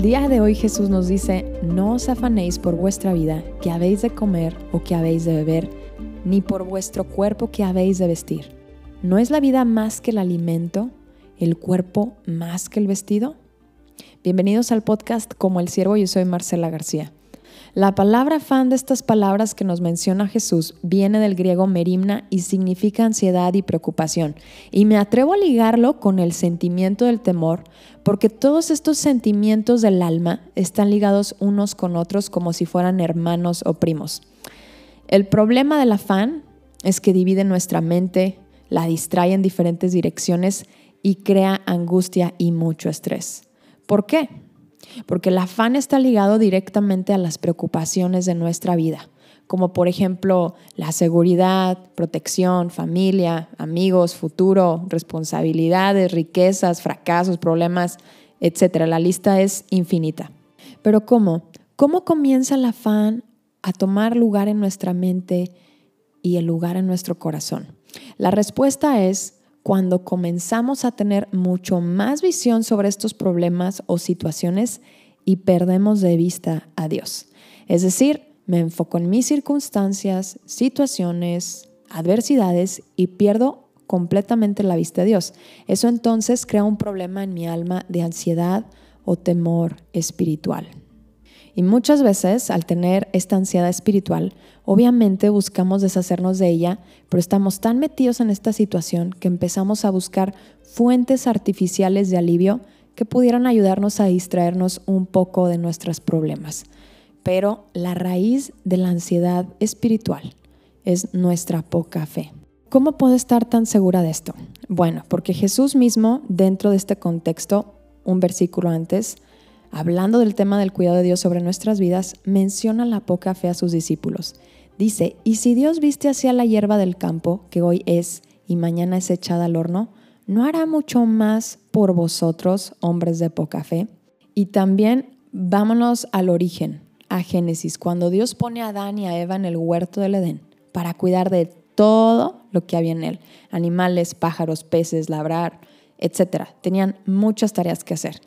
El día de hoy Jesús nos dice, no os afanéis por vuestra vida, que habéis de comer o que habéis de beber, ni por vuestro cuerpo que habéis de vestir. ¿No es la vida más que el alimento, el cuerpo más que el vestido? Bienvenidos al podcast Como el Siervo, yo soy Marcela García. La palabra fan de estas palabras que nos menciona Jesús viene del griego merimna y significa ansiedad y preocupación. Y me atrevo a ligarlo con el sentimiento del temor, porque todos estos sentimientos del alma están ligados unos con otros como si fueran hermanos o primos. El problema del afán es que divide nuestra mente, la distrae en diferentes direcciones y crea angustia y mucho estrés. ¿Por qué? Porque el afán está ligado directamente a las preocupaciones de nuestra vida, como por ejemplo la seguridad, protección, familia, amigos, futuro, responsabilidades, riquezas, fracasos, problemas, etc. La lista es infinita. Pero ¿cómo? ¿Cómo comienza el afán a tomar lugar en nuestra mente y el lugar en nuestro corazón? La respuesta es cuando comenzamos a tener mucho más visión sobre estos problemas o situaciones y perdemos de vista a Dios. Es decir, me enfoco en mis circunstancias, situaciones, adversidades y pierdo completamente la vista de Dios. Eso entonces crea un problema en mi alma de ansiedad o temor espiritual. Y muchas veces al tener esta ansiedad espiritual, obviamente buscamos deshacernos de ella, pero estamos tan metidos en esta situación que empezamos a buscar fuentes artificiales de alivio que pudieran ayudarnos a distraernos un poco de nuestros problemas. Pero la raíz de la ansiedad espiritual es nuestra poca fe. ¿Cómo puedo estar tan segura de esto? Bueno, porque Jesús mismo, dentro de este contexto, un versículo antes, hablando del tema del cuidado de Dios sobre nuestras vidas, menciona la poca fe a sus discípulos. Dice, y si Dios viste hacia la hierba del campo, que hoy es y mañana es echada al horno, ¿no hará mucho más por vosotros, hombres de poca fe? Y también vámonos al origen, a Génesis, cuando Dios pone a Adán y a Eva en el huerto del Edén para cuidar de todo lo que había en él, animales, pájaros, peces, labrar, etc. Tenían muchas tareas que hacer.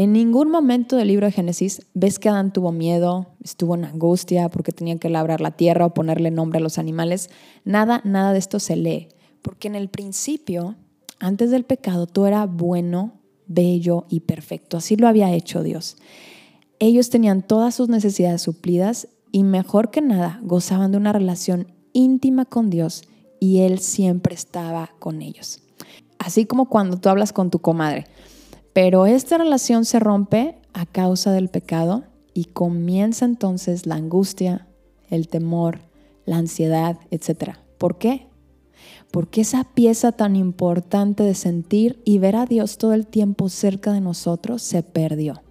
En ningún momento del libro de Génesis ves que Adán tuvo miedo, estuvo en angustia porque tenía que labrar la tierra o ponerle nombre a los animales. Nada, nada de esto se lee. Porque en el principio, antes del pecado, todo era bueno, bello y perfecto. Así lo había hecho Dios. Ellos tenían todas sus necesidades suplidas y mejor que nada gozaban de una relación íntima con Dios y Él siempre estaba con ellos. Así como cuando tú hablas con tu comadre pero esta relación se rompe a causa del pecado y comienza entonces la angustia, el temor, la ansiedad, etc. ¿Por qué? Porque esa pieza tan importante de sentir y ver a Dios todo el tiempo cerca de nosotros se perdió.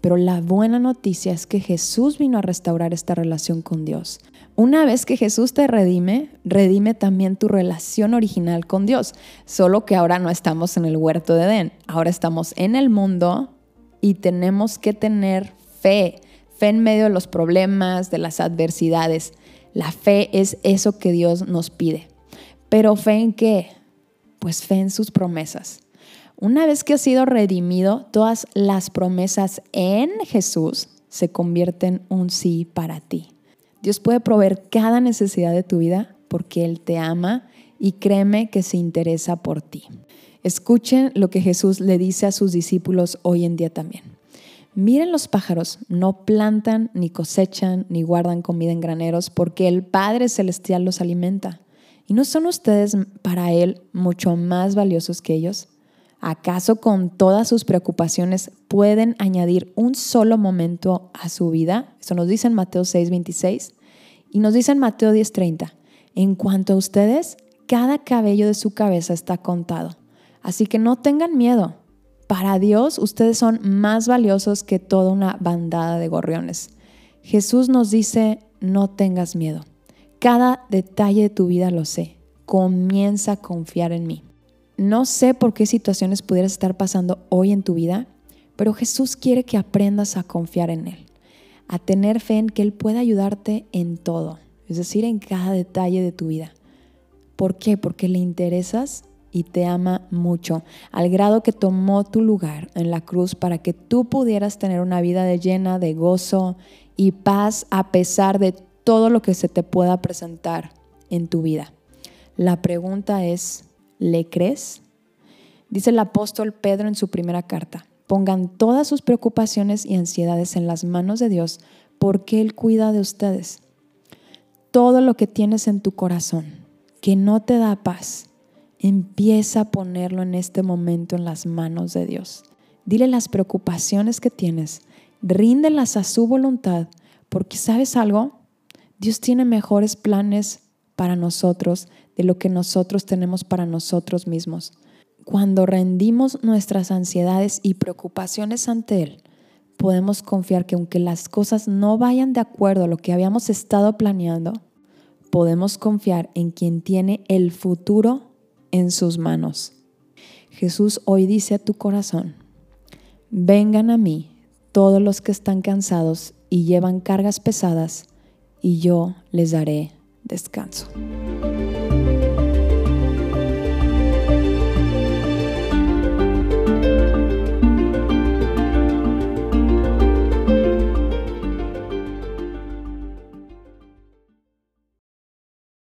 Pero la buena noticia es que Jesús vino a restaurar esta relación con Dios. Una vez que Jesús te redime, redime también tu relación original con Dios, solo que ahora no estamos en el huerto de Edén, ahora estamos en el mundo y tenemos que tener fe, fe en medio de los problemas, de las adversidades. La fe es eso que Dios nos pide. Pero fe en qué? Pues fe en sus promesas. Una vez que has sido redimido, todas las promesas en Jesús se convierten en un sí para ti. Dios puede proveer cada necesidad de tu vida porque Él te ama y créeme que se interesa por ti. Escuchen lo que Jesús le dice a sus discípulos hoy en día también. Miren los pájaros, no plantan, ni cosechan, ni guardan comida en graneros, porque el Padre Celestial los alimenta. ¿Y no son ustedes para Él mucho más valiosos que ellos? ¿Acaso con todas sus preocupaciones pueden añadir un solo momento a su vida? Eso nos dice en Mateo 6:26 y nos dice en Mateo 10:30. En cuanto a ustedes, cada cabello de su cabeza está contado. Así que no tengan miedo. Para Dios ustedes son más valiosos que toda una bandada de gorriones. Jesús nos dice, no tengas miedo. Cada detalle de tu vida lo sé. Comienza a confiar en mí. No sé por qué situaciones pudieras estar pasando hoy en tu vida, pero Jesús quiere que aprendas a confiar en Él, a tener fe en que Él puede ayudarte en todo, es decir, en cada detalle de tu vida. ¿Por qué? Porque le interesas y te ama mucho, al grado que tomó tu lugar en la cruz para que tú pudieras tener una vida de llena de gozo y paz a pesar de todo lo que se te pueda presentar en tu vida. La pregunta es, ¿le crees? Dice el apóstol Pedro en su primera carta, pongan todas sus preocupaciones y ansiedades en las manos de Dios porque Él cuida de ustedes. Todo lo que tienes en tu corazón que no te da paz, empieza a ponerlo en este momento en las manos de Dios. Dile las preocupaciones que tienes, ríndelas a su voluntad, porque sabes algo, Dios tiene mejores planes para nosotros de lo que nosotros tenemos para nosotros mismos. Cuando rendimos nuestras ansiedades y preocupaciones ante Él, podemos confiar que aunque las cosas no vayan de acuerdo a lo que habíamos estado planeando, podemos confiar en quien tiene el futuro en sus manos. Jesús hoy dice a tu corazón, vengan a mí todos los que están cansados y llevan cargas pesadas, y yo les daré descanso.